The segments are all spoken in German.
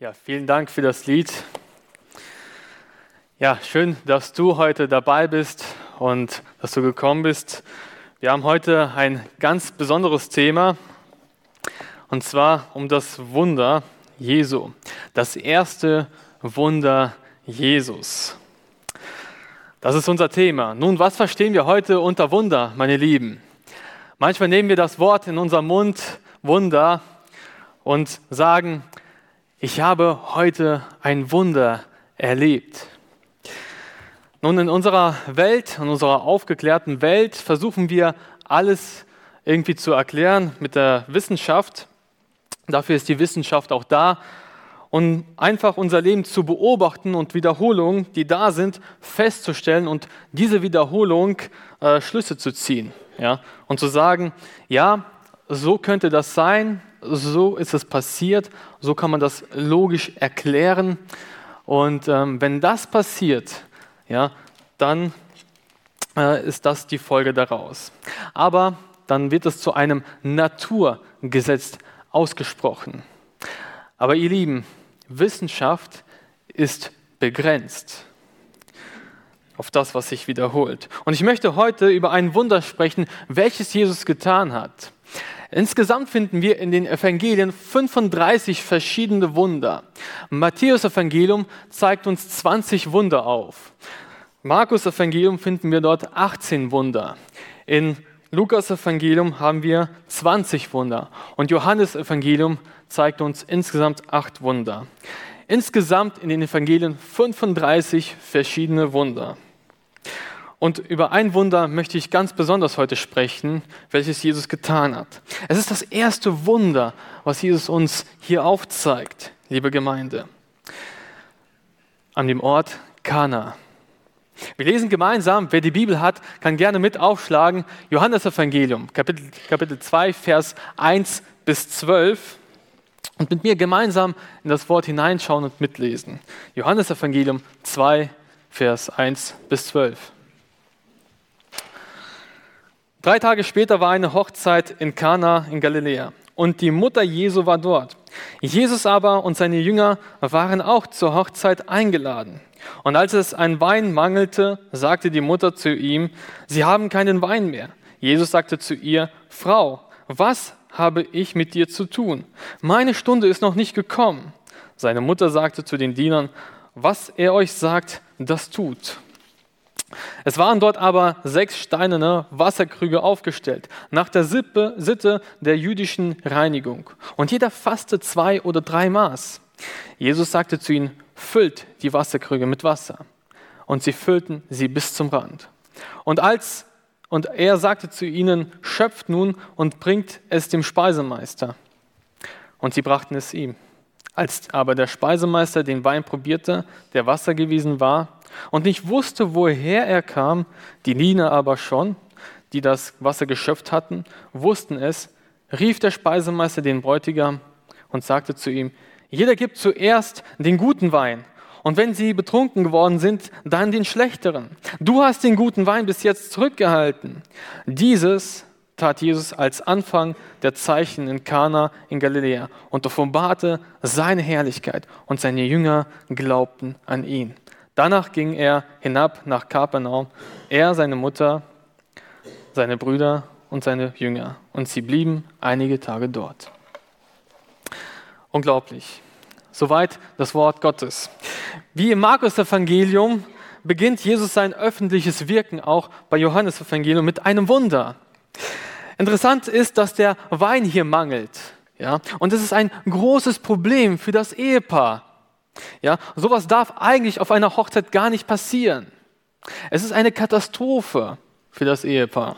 Ja, vielen Dank für das Lied. Ja, schön, dass du heute dabei bist und dass du gekommen bist. Wir haben heute ein ganz besonderes Thema und zwar um das Wunder Jesu. Das erste Wunder Jesus. Das ist unser Thema. Nun, was verstehen wir heute unter Wunder, meine Lieben? Manchmal nehmen wir das Wort in unserem Mund, Wunder, und sagen, ich habe heute ein Wunder erlebt. Nun, in unserer Welt, in unserer aufgeklärten Welt versuchen wir alles irgendwie zu erklären mit der Wissenschaft. Dafür ist die Wissenschaft auch da, um einfach unser Leben zu beobachten und Wiederholungen, die da sind, festzustellen und diese Wiederholung äh, Schlüsse zu ziehen. Ja? Und zu sagen, ja, so könnte das sein, so ist es passiert, so kann man das logisch erklären. Und ähm, wenn das passiert, ja, dann äh, ist das die Folge daraus. Aber dann wird es zu einem Naturgesetz ausgesprochen. Aber ihr Lieben, Wissenschaft ist begrenzt auf das, was sich wiederholt. Und ich möchte heute über ein Wunder sprechen, welches Jesus getan hat. Insgesamt finden wir in den Evangelien 35 verschiedene Wunder. Matthäus Evangelium zeigt uns 20 Wunder auf. Markus Evangelium finden wir dort 18 Wunder. In Lukas Evangelium haben wir 20 Wunder und Johannes Evangelium zeigt uns insgesamt 8 Wunder. Insgesamt in den Evangelien 35 verschiedene Wunder. Und über ein Wunder möchte ich ganz besonders heute sprechen, welches Jesus getan hat. Es ist das erste Wunder, was Jesus uns hier aufzeigt, liebe Gemeinde. An dem Ort Kana. Wir lesen gemeinsam, wer die Bibel hat, kann gerne mit aufschlagen, Johannes Evangelium, Kapitel, Kapitel 2, Vers 1 bis 12 und mit mir gemeinsam in das Wort hineinschauen und mitlesen. Johannes Evangelium 2, Vers 1 bis 12. Drei Tage später war eine Hochzeit in Kana in Galiläa und die Mutter Jesu war dort. Jesus aber und seine Jünger waren auch zur Hochzeit eingeladen. Und als es an Wein mangelte, sagte die Mutter zu ihm, sie haben keinen Wein mehr. Jesus sagte zu ihr, Frau, was habe ich mit dir zu tun? Meine Stunde ist noch nicht gekommen. Seine Mutter sagte zu den Dienern, was er euch sagt, das tut. Es waren dort aber sechs steinerne Wasserkrüge aufgestellt, nach der Sippe, Sitte der jüdischen Reinigung. Und jeder fasste zwei oder drei Maß. Jesus sagte zu ihnen, füllt die Wasserkrüge mit Wasser. Und sie füllten sie bis zum Rand. Und, als, und er sagte zu ihnen, schöpft nun und bringt es dem Speisemeister. Und sie brachten es ihm. Als aber der Speisemeister den Wein probierte, der Wasser gewesen war, und nicht wusste, woher er kam, die Diener aber schon, die das Wasser geschöpft hatten, wussten es, rief der Speisemeister den Bräutigam und sagte zu ihm, jeder gibt zuerst den guten Wein, und wenn sie betrunken geworden sind, dann den schlechteren. Du hast den guten Wein bis jetzt zurückgehalten. Dieses tat Jesus als Anfang der Zeichen in Kana in Galiläa und offenbarte seine Herrlichkeit und seine Jünger glaubten an ihn. Danach ging er hinab nach Kapernaum, er, seine Mutter, seine Brüder und seine Jünger. Und sie blieben einige Tage dort. Unglaublich. Soweit das Wort Gottes. Wie im Markus-Evangelium beginnt Jesus sein öffentliches Wirken auch bei Johannes-Evangelium mit einem Wunder. Interessant ist, dass der Wein hier mangelt. Ja? Und das ist ein großes Problem für das Ehepaar. Ja, sowas darf eigentlich auf einer Hochzeit gar nicht passieren. Es ist eine Katastrophe für das Ehepaar.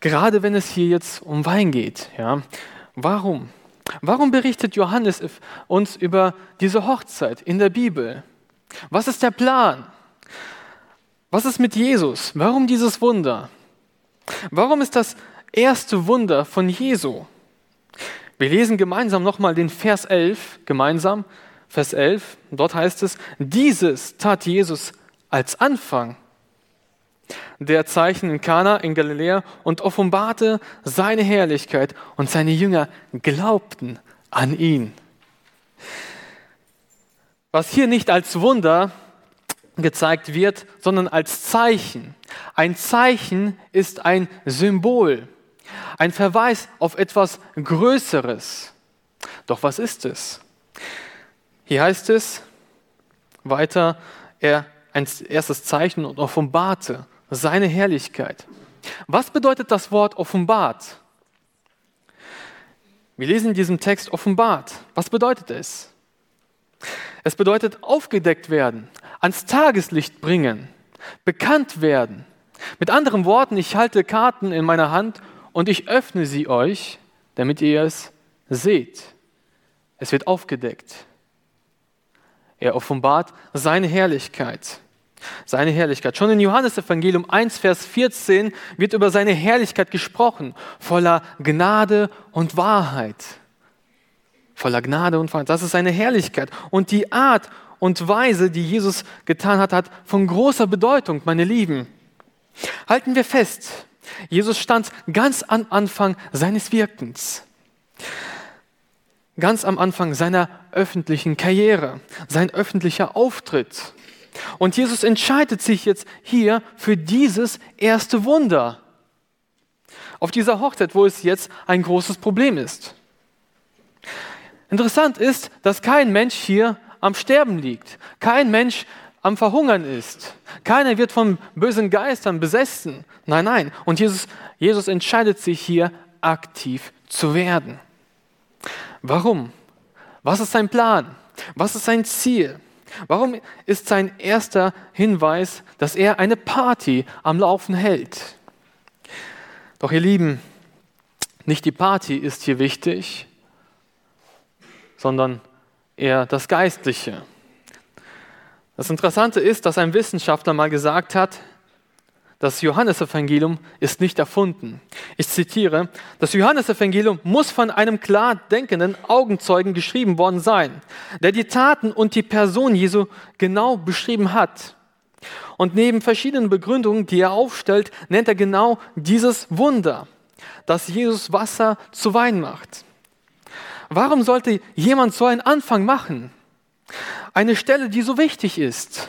Gerade wenn es hier jetzt um Wein geht. Ja, warum? Warum berichtet Johannes uns über diese Hochzeit in der Bibel? Was ist der Plan? Was ist mit Jesus? Warum dieses Wunder? Warum ist das erste Wunder von Jesu? Wir lesen gemeinsam nochmal den Vers 11, gemeinsam. Vers 11, dort heißt es, dieses tat Jesus als Anfang der Zeichen in Kana in Galiläa und offenbarte seine Herrlichkeit und seine Jünger glaubten an ihn. Was hier nicht als Wunder gezeigt wird, sondern als Zeichen. Ein Zeichen ist ein Symbol, ein Verweis auf etwas Größeres. Doch was ist es? Hier heißt es weiter, er ein erstes Zeichen und offenbarte seine Herrlichkeit. Was bedeutet das Wort offenbart? Wir lesen in diesem Text offenbart. Was bedeutet es? Es bedeutet aufgedeckt werden, ans Tageslicht bringen, bekannt werden. Mit anderen Worten, ich halte Karten in meiner Hand und ich öffne sie euch, damit ihr es seht. Es wird aufgedeckt. Er offenbart seine Herrlichkeit. Seine Herrlichkeit. Schon in Johannes Evangelium 1, Vers 14 wird über seine Herrlichkeit gesprochen, voller Gnade und Wahrheit. Voller Gnade und Wahrheit. Das ist seine Herrlichkeit. Und die Art und Weise, die Jesus getan hat, hat von großer Bedeutung, meine Lieben. Halten wir fest, Jesus stand ganz am Anfang seines Wirkens. Ganz am Anfang seiner öffentlichen Karriere, sein öffentlicher Auftritt. Und Jesus entscheidet sich jetzt hier für dieses erste Wunder. Auf dieser Hochzeit, wo es jetzt ein großes Problem ist. Interessant ist, dass kein Mensch hier am Sterben liegt. Kein Mensch am Verhungern ist. Keiner wird von bösen Geistern besessen. Nein, nein. Und Jesus, Jesus entscheidet sich hier aktiv zu werden. Warum? Was ist sein Plan? Was ist sein Ziel? Warum ist sein erster Hinweis, dass er eine Party am Laufen hält? Doch ihr Lieben, nicht die Party ist hier wichtig, sondern eher das Geistliche. Das Interessante ist, dass ein Wissenschaftler mal gesagt hat, das Johannesevangelium ist nicht erfunden. Ich zitiere, das Johannesevangelium muss von einem klar denkenden Augenzeugen geschrieben worden sein, der die Taten und die Person Jesu genau beschrieben hat. Und neben verschiedenen Begründungen, die er aufstellt, nennt er genau dieses Wunder, dass Jesus Wasser zu Wein macht. Warum sollte jemand so einen Anfang machen? Eine Stelle, die so wichtig ist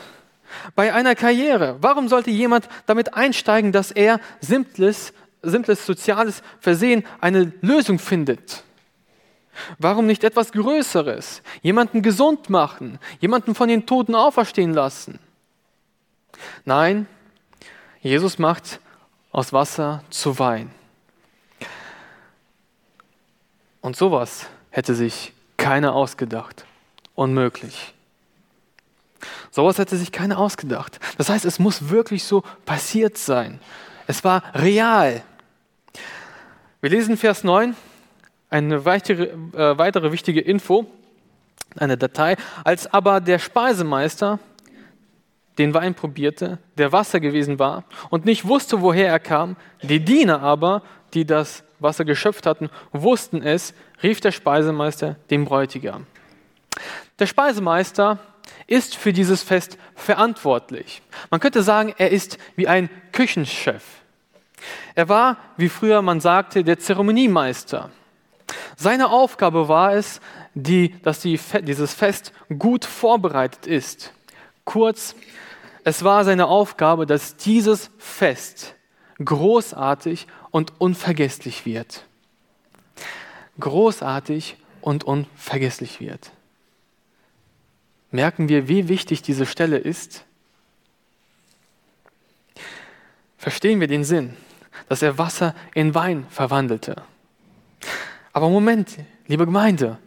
bei einer Karriere. Warum sollte jemand damit einsteigen, dass er simples, simples soziales Versehen eine Lösung findet? Warum nicht etwas Größeres? Jemanden gesund machen, jemanden von den Toten auferstehen lassen? Nein, Jesus macht aus Wasser zu Wein. Und sowas hätte sich keiner ausgedacht. Unmöglich. Sowas hätte sich keiner ausgedacht. Das heißt, es muss wirklich so passiert sein. Es war real. Wir lesen Vers 9, eine weitere, äh, weitere wichtige Info, eine Datei. Als aber der Speisemeister den Wein probierte, der Wasser gewesen war und nicht wusste, woher er kam, die Diener aber, die das Wasser geschöpft hatten, wussten es, rief der Speisemeister den Bräutigam. Der Speisemeister ist für dieses Fest verantwortlich. Man könnte sagen, er ist wie ein Küchenchef. Er war, wie früher man sagte, der Zeremoniemeister. Seine Aufgabe war es, die, dass die, dieses Fest gut vorbereitet ist. Kurz, es war seine Aufgabe, dass dieses Fest großartig und unvergesslich wird. Großartig und unvergesslich wird merken wir, wie wichtig diese Stelle ist. Verstehen wir den Sinn, dass er Wasser in Wein verwandelte. Aber Moment, liebe Gemeinde,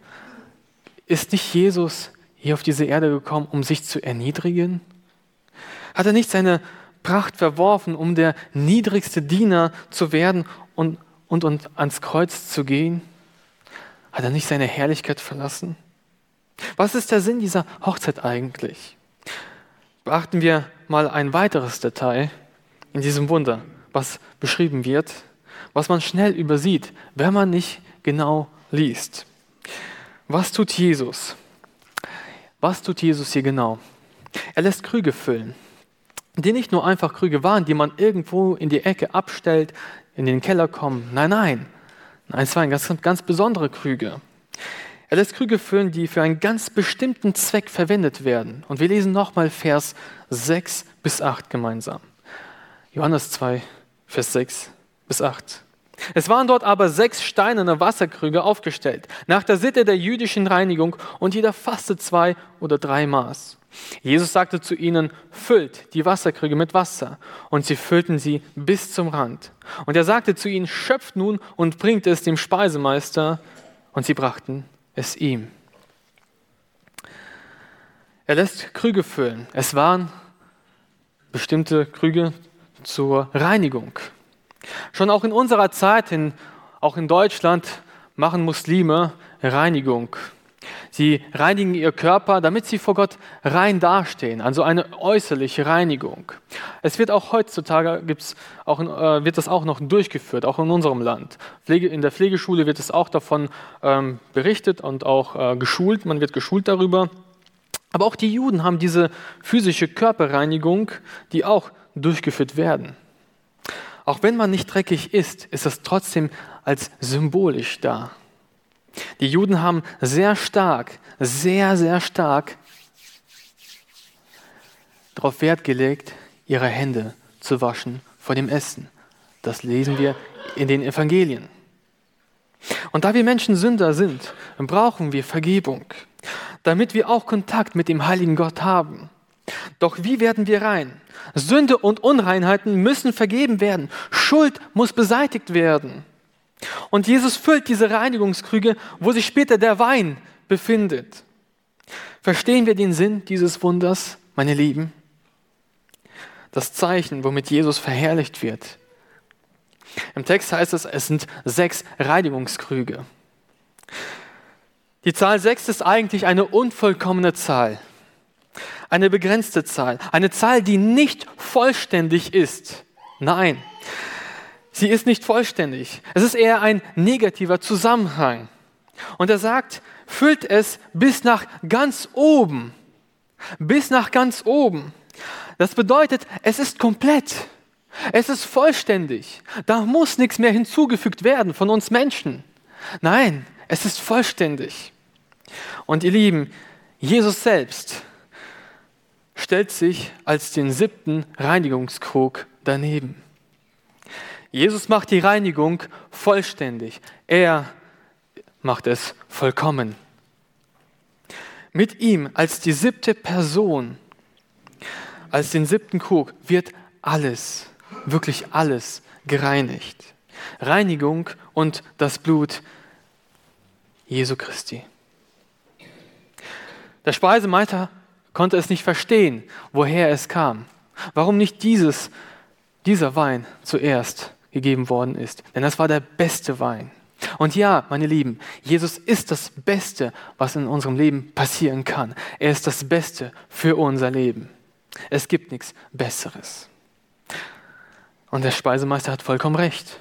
ist nicht Jesus hier auf diese Erde gekommen, um sich zu erniedrigen? Hat er nicht seine Pracht verworfen, um der niedrigste Diener zu werden und, und, und ans Kreuz zu gehen? Hat er nicht seine Herrlichkeit verlassen? Was ist der Sinn dieser Hochzeit eigentlich? Beachten wir mal ein weiteres Detail in diesem Wunder, was beschrieben wird, was man schnell übersieht, wenn man nicht genau liest. Was tut Jesus? Was tut Jesus hier genau? Er lässt Krüge füllen, die nicht nur einfach Krüge waren, die man irgendwo in die Ecke abstellt, in den Keller kommen. Nein, nein. Nein, es waren ganz, ganz besondere Krüge. Er lässt Krüge füllen, die für einen ganz bestimmten Zweck verwendet werden. Und wir lesen nochmal Vers 6 bis 8 gemeinsam. Johannes 2, Vers 6 bis 8. Es waren dort aber sechs steinerne Wasserkrüge aufgestellt, nach der Sitte der jüdischen Reinigung, und jeder fasste zwei oder drei Maß. Jesus sagte zu ihnen, füllt die Wasserkrüge mit Wasser. Und sie füllten sie bis zum Rand. Und er sagte zu ihnen, schöpft nun und bringt es dem Speisemeister. Und sie brachten es ihm. Er lässt Krüge füllen. Es waren bestimmte Krüge zur Reinigung. Schon auch in unserer Zeit, in, auch in Deutschland, machen Muslime Reinigung. Sie reinigen ihr Körper, damit sie vor Gott rein dastehen, also eine äußerliche Reinigung. Es wird auch heutzutage gibt's auch, äh, wird das auch noch durchgeführt, auch in unserem Land. Pflege, in der Pflegeschule wird es auch davon ähm, berichtet und auch äh, geschult. Man wird geschult darüber. Aber auch die Juden haben diese physische Körperreinigung, die auch durchgeführt werden. Auch wenn man nicht dreckig ist, ist das trotzdem als symbolisch da. Die Juden haben sehr stark, sehr, sehr stark darauf Wert gelegt, ihre Hände zu waschen vor dem Essen. Das lesen wir in den Evangelien. Und da wir Menschen Sünder sind, brauchen wir Vergebung, damit wir auch Kontakt mit dem heiligen Gott haben. Doch wie werden wir rein? Sünde und Unreinheiten müssen vergeben werden. Schuld muss beseitigt werden. Und Jesus füllt diese Reinigungskrüge, wo sich später der Wein befindet. Verstehen wir den Sinn dieses Wunders, meine Lieben? Das Zeichen, womit Jesus verherrlicht wird. Im Text heißt es, es sind sechs Reinigungskrüge. Die Zahl sechs ist eigentlich eine unvollkommene Zahl eine begrenzte Zahl, eine Zahl, die nicht vollständig ist. Nein, sie ist nicht vollständig. Es ist eher ein negativer Zusammenhang. Und er sagt, füllt es bis nach ganz oben. Bis nach ganz oben. Das bedeutet, es ist komplett. Es ist vollständig. Da muss nichts mehr hinzugefügt werden von uns Menschen. Nein, es ist vollständig. Und ihr Lieben, Jesus selbst stellt sich als den siebten Reinigungskrug daneben. Jesus macht die Reinigung vollständig. Er macht es vollkommen. Mit ihm als die siebte Person, als den siebten Krug, wird alles, wirklich alles gereinigt. Reinigung und das Blut Jesu Christi. Der Speisemeister konnte es nicht verstehen, woher es kam. Warum nicht dieses, dieser Wein zuerst gegeben worden ist. Denn das war der beste Wein. Und ja, meine Lieben, Jesus ist das Beste, was in unserem Leben passieren kann. Er ist das Beste für unser Leben. Es gibt nichts Besseres. Und der Speisemeister hat vollkommen recht.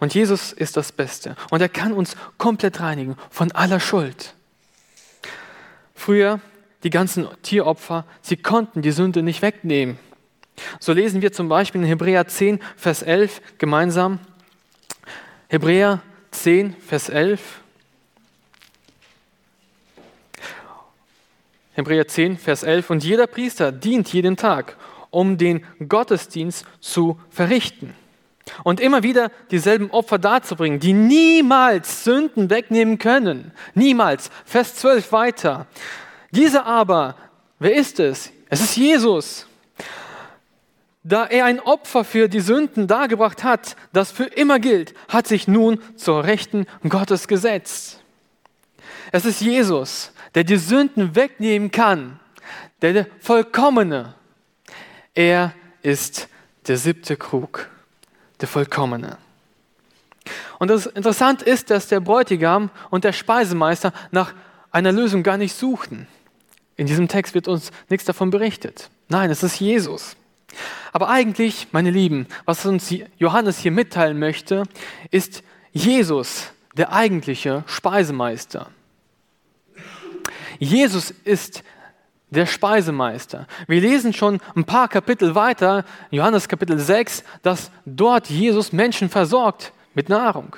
Und Jesus ist das Beste. Und er kann uns komplett reinigen von aller Schuld. Früher die ganzen Tieropfer, sie konnten die Sünde nicht wegnehmen. So lesen wir zum Beispiel in Hebräer 10, Vers 11 gemeinsam. Hebräer 10, Vers 11. Hebräer 10, Vers 11. Und jeder Priester dient jeden Tag, um den Gottesdienst zu verrichten. Und immer wieder dieselben Opfer darzubringen, die niemals Sünden wegnehmen können. Niemals. Vers 12 weiter. Dieser aber, wer ist es? Es ist Jesus. Da er ein Opfer für die Sünden dargebracht hat, das für immer gilt, hat sich nun zur Rechten Gottes gesetzt. Es ist Jesus, der die Sünden wegnehmen kann, der, der Vollkommene. Er ist der siebte Krug, der Vollkommene. Und das Interessante ist, dass der Bräutigam und der Speisemeister nach einer Lösung gar nicht suchten. In diesem Text wird uns nichts davon berichtet. Nein, es ist Jesus. Aber eigentlich, meine Lieben, was uns Johannes hier mitteilen möchte, ist Jesus der eigentliche Speisemeister. Jesus ist der Speisemeister. Wir lesen schon ein paar Kapitel weiter, Johannes Kapitel 6, dass dort Jesus Menschen versorgt mit Nahrung.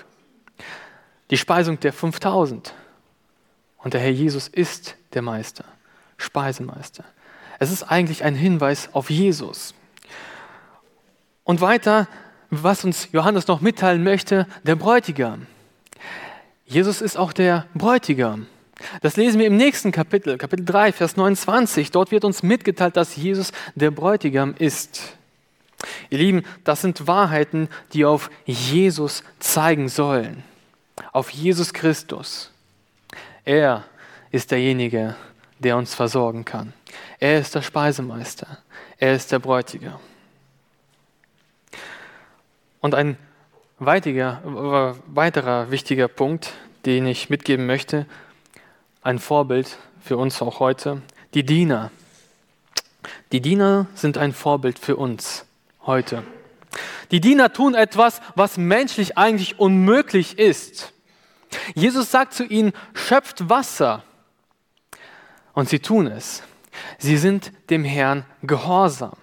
Die Speisung der 5000. Und der Herr Jesus ist der Meister, Speisemeister. Es ist eigentlich ein Hinweis auf Jesus. Und weiter, was uns Johannes noch mitteilen möchte, der Bräutigam. Jesus ist auch der Bräutigam. Das lesen wir im nächsten Kapitel, Kapitel 3, Vers 29. Dort wird uns mitgeteilt, dass Jesus der Bräutigam ist. Ihr Lieben, das sind Wahrheiten, die auf Jesus zeigen sollen. Auf Jesus Christus. Er ist derjenige, der uns versorgen kann. Er ist der Speisemeister. Er ist der Bräutigam. Und ein weitiger, weiterer wichtiger Punkt, den ich mitgeben möchte, ein Vorbild für uns auch heute, die Diener. Die Diener sind ein Vorbild für uns heute. Die Diener tun etwas, was menschlich eigentlich unmöglich ist. Jesus sagt zu ihnen, schöpft Wasser. Und sie tun es. Sie sind dem Herrn gehorsam.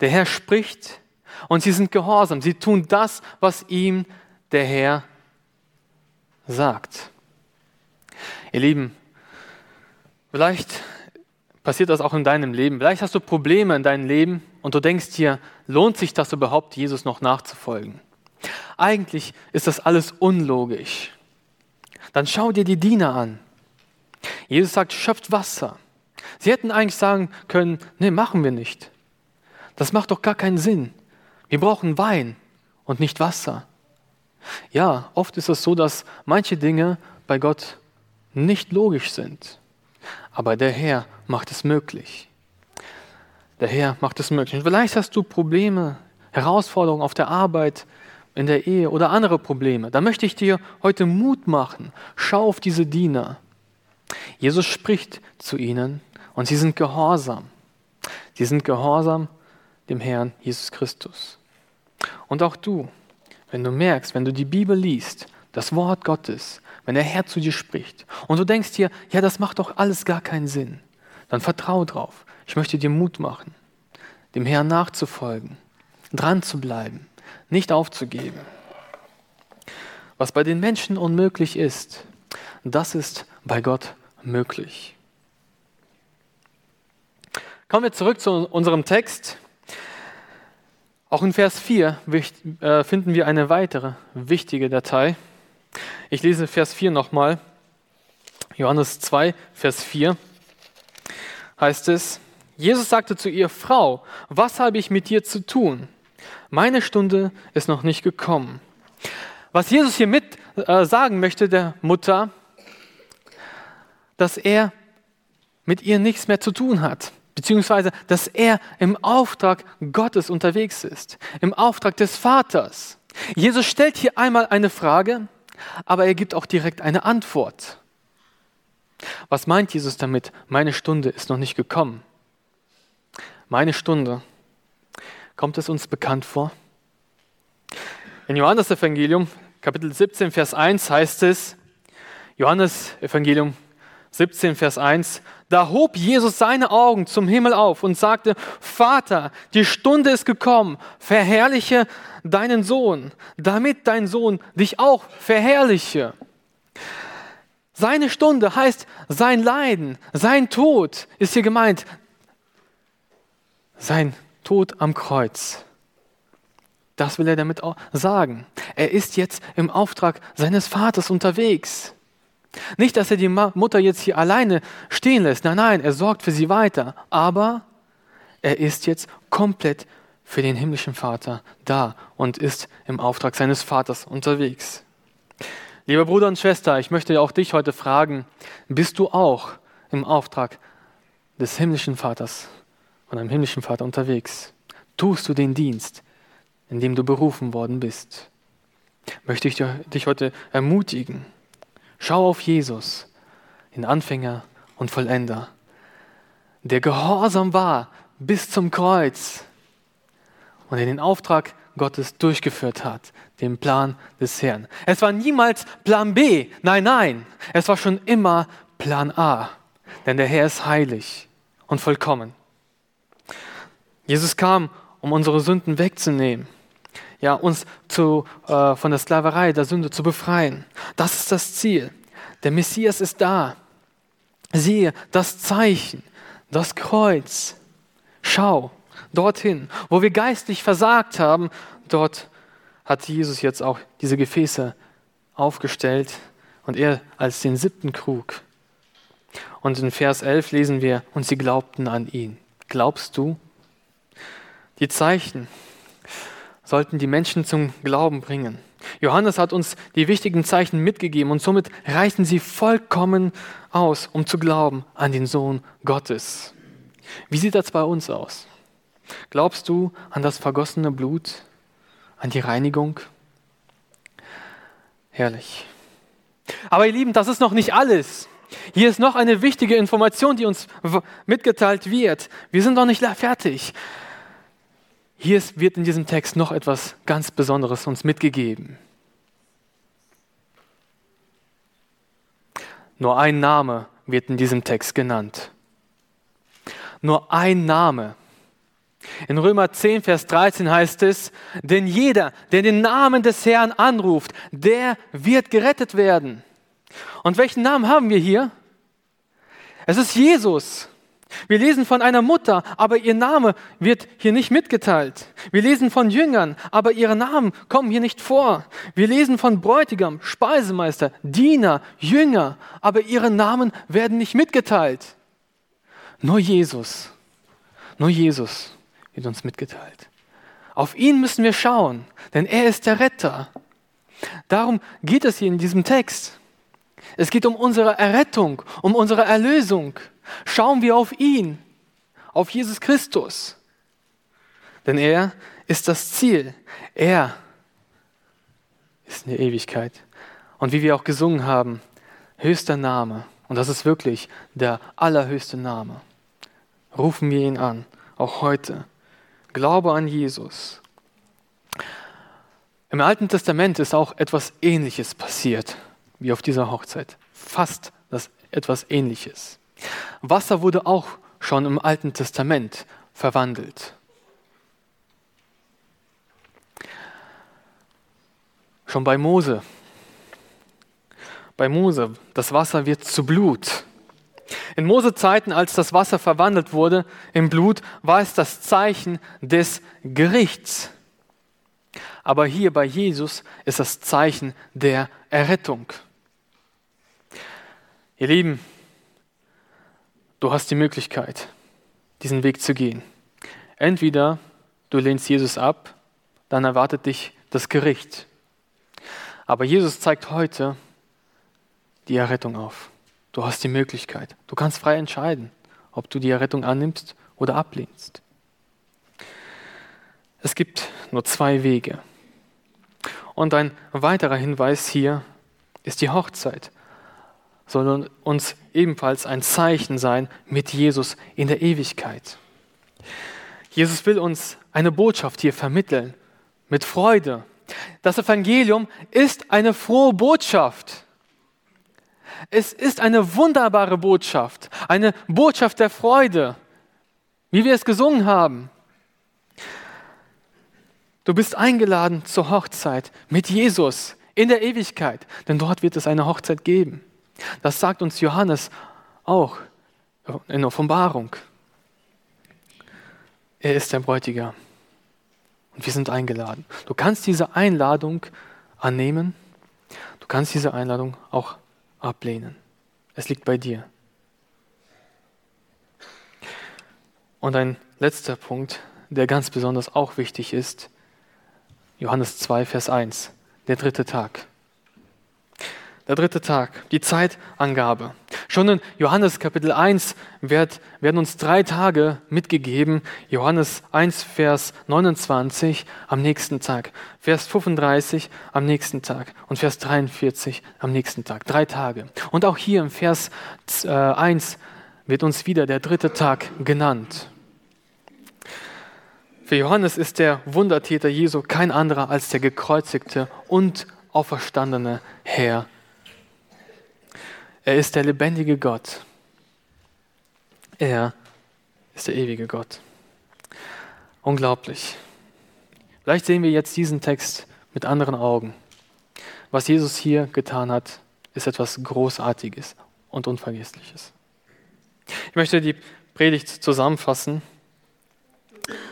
Der Herr spricht und sie sind gehorsam. Sie tun das, was ihm der Herr sagt. Ihr Lieben, vielleicht passiert das auch in deinem Leben. Vielleicht hast du Probleme in deinem Leben und du denkst dir, lohnt sich das überhaupt, Jesus noch nachzufolgen? Eigentlich ist das alles unlogisch. Dann schau dir die Diener an. Jesus sagt, schöpft Wasser. Sie hätten eigentlich sagen können, nee, machen wir nicht. Das macht doch gar keinen Sinn. Wir brauchen Wein und nicht Wasser. Ja, oft ist es so, dass manche Dinge bei Gott nicht logisch sind. Aber der Herr macht es möglich. Der Herr macht es möglich. Und vielleicht hast du Probleme, Herausforderungen auf der Arbeit, in der Ehe oder andere Probleme. Da möchte ich dir heute Mut machen. Schau auf diese Diener. Jesus spricht zu ihnen und sie sind gehorsam. Sie sind gehorsam dem Herrn Jesus Christus. Und auch du, wenn du merkst, wenn du die Bibel liest, das Wort Gottes, wenn der Herr zu dir spricht und du denkst dir, ja, das macht doch alles gar keinen Sinn, dann vertraue drauf. Ich möchte dir Mut machen, dem Herrn nachzufolgen, dran zu bleiben, nicht aufzugeben. Was bei den Menschen unmöglich ist, das ist bei Gott möglich. Kommen wir zurück zu unserem Text. Auch in Vers 4 äh, finden wir eine weitere wichtige Datei. Ich lese Vers 4 nochmal. Johannes 2, Vers 4 heißt es, Jesus sagte zu ihr, Frau, was habe ich mit dir zu tun? Meine Stunde ist noch nicht gekommen. Was Jesus hier mit äh, sagen möchte, der Mutter, dass er mit ihr nichts mehr zu tun hat, beziehungsweise dass er im Auftrag Gottes unterwegs ist, im Auftrag des Vaters. Jesus stellt hier einmal eine Frage, aber er gibt auch direkt eine Antwort. Was meint Jesus damit? Meine Stunde ist noch nicht gekommen. Meine Stunde. Kommt es uns bekannt vor? In Johannes Evangelium, Kapitel 17, Vers 1 heißt es, Johannes Evangelium 17, Vers 1, da hob Jesus seine Augen zum Himmel auf und sagte, Vater, die Stunde ist gekommen, verherrliche deinen Sohn, damit dein Sohn dich auch verherrliche. Seine Stunde heißt sein Leiden, sein Tod ist hier gemeint. Sein Tod am Kreuz. Das will er damit auch sagen. Er ist jetzt im Auftrag seines Vaters unterwegs. Nicht, dass er die Mutter jetzt hier alleine stehen lässt. Nein, nein, er sorgt für sie weiter. Aber er ist jetzt komplett für den himmlischen Vater da und ist im Auftrag seines Vaters unterwegs. Lieber Bruder und Schwester, ich möchte auch dich heute fragen, bist du auch im Auftrag des himmlischen Vaters, von einem himmlischen Vater unterwegs? Tust du den Dienst, in dem du berufen worden bist? Möchte ich dich heute ermutigen. Schau auf Jesus, den Anfänger und Vollender, der gehorsam war bis zum Kreuz und der den Auftrag Gottes durchgeführt hat, den Plan des Herrn. Es war niemals Plan B, nein, nein, es war schon immer Plan A, denn der Herr ist heilig und vollkommen. Jesus kam, um unsere Sünden wegzunehmen, ja, uns zu, äh, von der Sklaverei, der Sünde zu befreien. Das ist das Ziel. Der Messias ist da. siehe, das Zeichen, das Kreuz. Schau dorthin, wo wir geistlich versagt haben, dort hat Jesus jetzt auch diese Gefäße aufgestellt und er als den siebten Krug. Und in Vers 11 lesen wir, und sie glaubten an ihn. Glaubst du? Die Zeichen sollten die Menschen zum Glauben bringen. Johannes hat uns die wichtigen Zeichen mitgegeben und somit reichen sie vollkommen aus, um zu glauben an den Sohn Gottes. Wie sieht das bei uns aus? Glaubst du an das vergossene Blut, an die Reinigung? Herrlich. Aber ihr Lieben, das ist noch nicht alles. Hier ist noch eine wichtige Information, die uns mitgeteilt wird. Wir sind noch nicht fertig. Hier wird in diesem Text noch etwas ganz Besonderes uns mitgegeben. Nur ein Name wird in diesem Text genannt. Nur ein Name. In Römer 10, Vers 13 heißt es, denn jeder, der den Namen des Herrn anruft, der wird gerettet werden. Und welchen Namen haben wir hier? Es ist Jesus. Wir lesen von einer Mutter, aber ihr Name wird hier nicht mitgeteilt. Wir lesen von Jüngern, aber ihre Namen kommen hier nicht vor. Wir lesen von Bräutigam, Speisemeister, Diener, Jünger, aber ihre Namen werden nicht mitgeteilt. Nur Jesus, nur Jesus wird uns mitgeteilt. Auf ihn müssen wir schauen, denn er ist der Retter. Darum geht es hier in diesem Text. Es geht um unsere Errettung, um unsere Erlösung. Schauen wir auf ihn, auf Jesus Christus. Denn er ist das Ziel. Er ist in der Ewigkeit. Und wie wir auch gesungen haben, höchster Name. Und das ist wirklich der allerhöchste Name. Rufen wir ihn an, auch heute. Glaube an Jesus. Im Alten Testament ist auch etwas Ähnliches passiert wie auf dieser Hochzeit. Fast das etwas Ähnliches. Wasser wurde auch schon im Alten Testament verwandelt. Schon bei Mose. Bei Mose, das Wasser wird zu Blut. In Mose-Zeiten, als das Wasser verwandelt wurde in Blut, war es das Zeichen des Gerichts. Aber hier bei Jesus ist das Zeichen der Errettung. Ihr Lieben, du hast die Möglichkeit, diesen Weg zu gehen. Entweder du lehnst Jesus ab, dann erwartet dich das Gericht. Aber Jesus zeigt heute die Errettung auf. Du hast die Möglichkeit. Du kannst frei entscheiden, ob du die Errettung annimmst oder ablehnst. Es gibt nur zwei Wege. Und ein weiterer Hinweis hier ist die Hochzeit, soll uns ebenfalls ein Zeichen sein mit Jesus in der Ewigkeit. Jesus will uns eine Botschaft hier vermitteln mit Freude. Das Evangelium ist eine frohe Botschaft. Es ist eine wunderbare Botschaft, eine Botschaft der Freude, wie wir es gesungen haben. Du bist eingeladen zur Hochzeit mit Jesus in der Ewigkeit, denn dort wird es eine Hochzeit geben. Das sagt uns Johannes auch in Offenbarung. Er ist der Bräutigam und wir sind eingeladen. Du kannst diese Einladung annehmen, du kannst diese Einladung auch ablehnen. Es liegt bei dir. Und ein letzter Punkt, der ganz besonders auch wichtig ist, Johannes 2, Vers 1, der dritte Tag. Der dritte Tag, die Zeitangabe. Schon in Johannes Kapitel 1 wird, werden uns drei Tage mitgegeben. Johannes 1, Vers 29 am nächsten Tag, Vers 35 am nächsten Tag und Vers 43 am nächsten Tag. Drei Tage. Und auch hier im Vers 1 wird uns wieder der dritte Tag genannt. Für Johannes ist der Wundertäter Jesu kein anderer als der gekreuzigte und auferstandene Herr. Er ist der lebendige Gott. Er ist der ewige Gott. Unglaublich. Vielleicht sehen wir jetzt diesen Text mit anderen Augen. Was Jesus hier getan hat, ist etwas Großartiges und Unvergessliches. Ich möchte die Predigt zusammenfassen.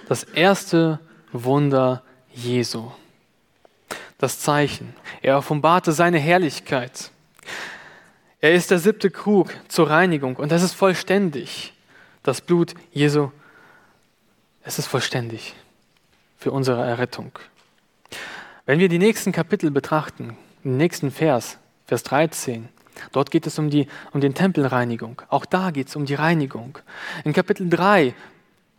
Das erste Wunder Jesu. Das Zeichen. Er offenbarte seine Herrlichkeit. Er ist der siebte Krug zur Reinigung und das ist vollständig. Das Blut Jesu, es ist vollständig für unsere Errettung. Wenn wir die nächsten Kapitel betrachten, den nächsten Vers, Vers 13, dort geht es um, die, um den Tempelreinigung. Auch da geht es um die Reinigung. In Kapitel 3,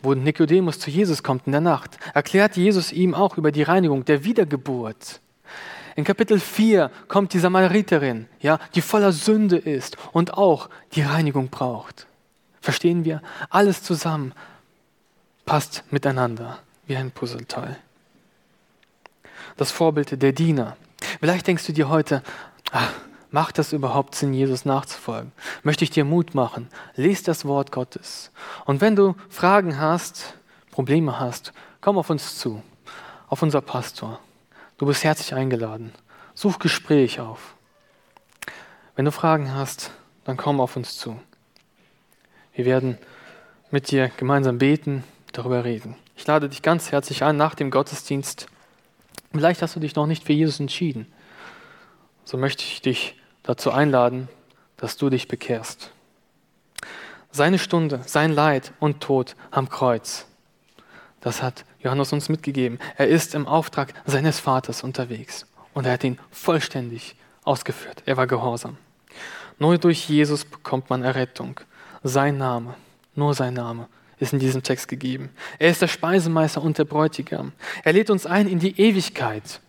wo Nikodemus zu Jesus kommt in der Nacht, erklärt Jesus ihm auch über die Reinigung der Wiedergeburt. In Kapitel 4 kommt die Samariterin, ja, die voller Sünde ist und auch die Reinigung braucht. Verstehen wir? Alles zusammen passt miteinander wie ein Puzzleteil das Vorbild der Diener. Vielleicht denkst du dir heute, ach, macht das überhaupt Sinn, Jesus nachzufolgen? Möchte ich dir Mut machen? Lies das Wort Gottes. Und wenn du Fragen hast, Probleme hast, komm auf uns zu, auf unser Pastor. Du bist herzlich eingeladen. Such Gespräch auf. Wenn du Fragen hast, dann komm auf uns zu. Wir werden mit dir gemeinsam beten, darüber reden. Ich lade dich ganz herzlich ein, nach dem Gottesdienst Vielleicht hast du dich noch nicht für Jesus entschieden. So möchte ich dich dazu einladen, dass du dich bekehrst. Seine Stunde, sein Leid und Tod am Kreuz, das hat Johannes uns mitgegeben. Er ist im Auftrag seines Vaters unterwegs und er hat ihn vollständig ausgeführt. Er war gehorsam. Nur durch Jesus bekommt man Errettung. Sein Name, nur sein Name ist in diesem Text gegeben. Er ist der Speisemeister und der Bräutigam. Er lädt uns ein in die Ewigkeit,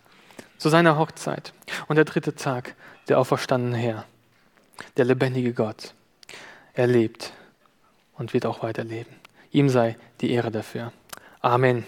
zu seiner Hochzeit. Und der dritte Tag, der auferstandene Herr, der lebendige Gott. Er lebt und wird auch weiterleben. Ihm sei die Ehre dafür. Amen.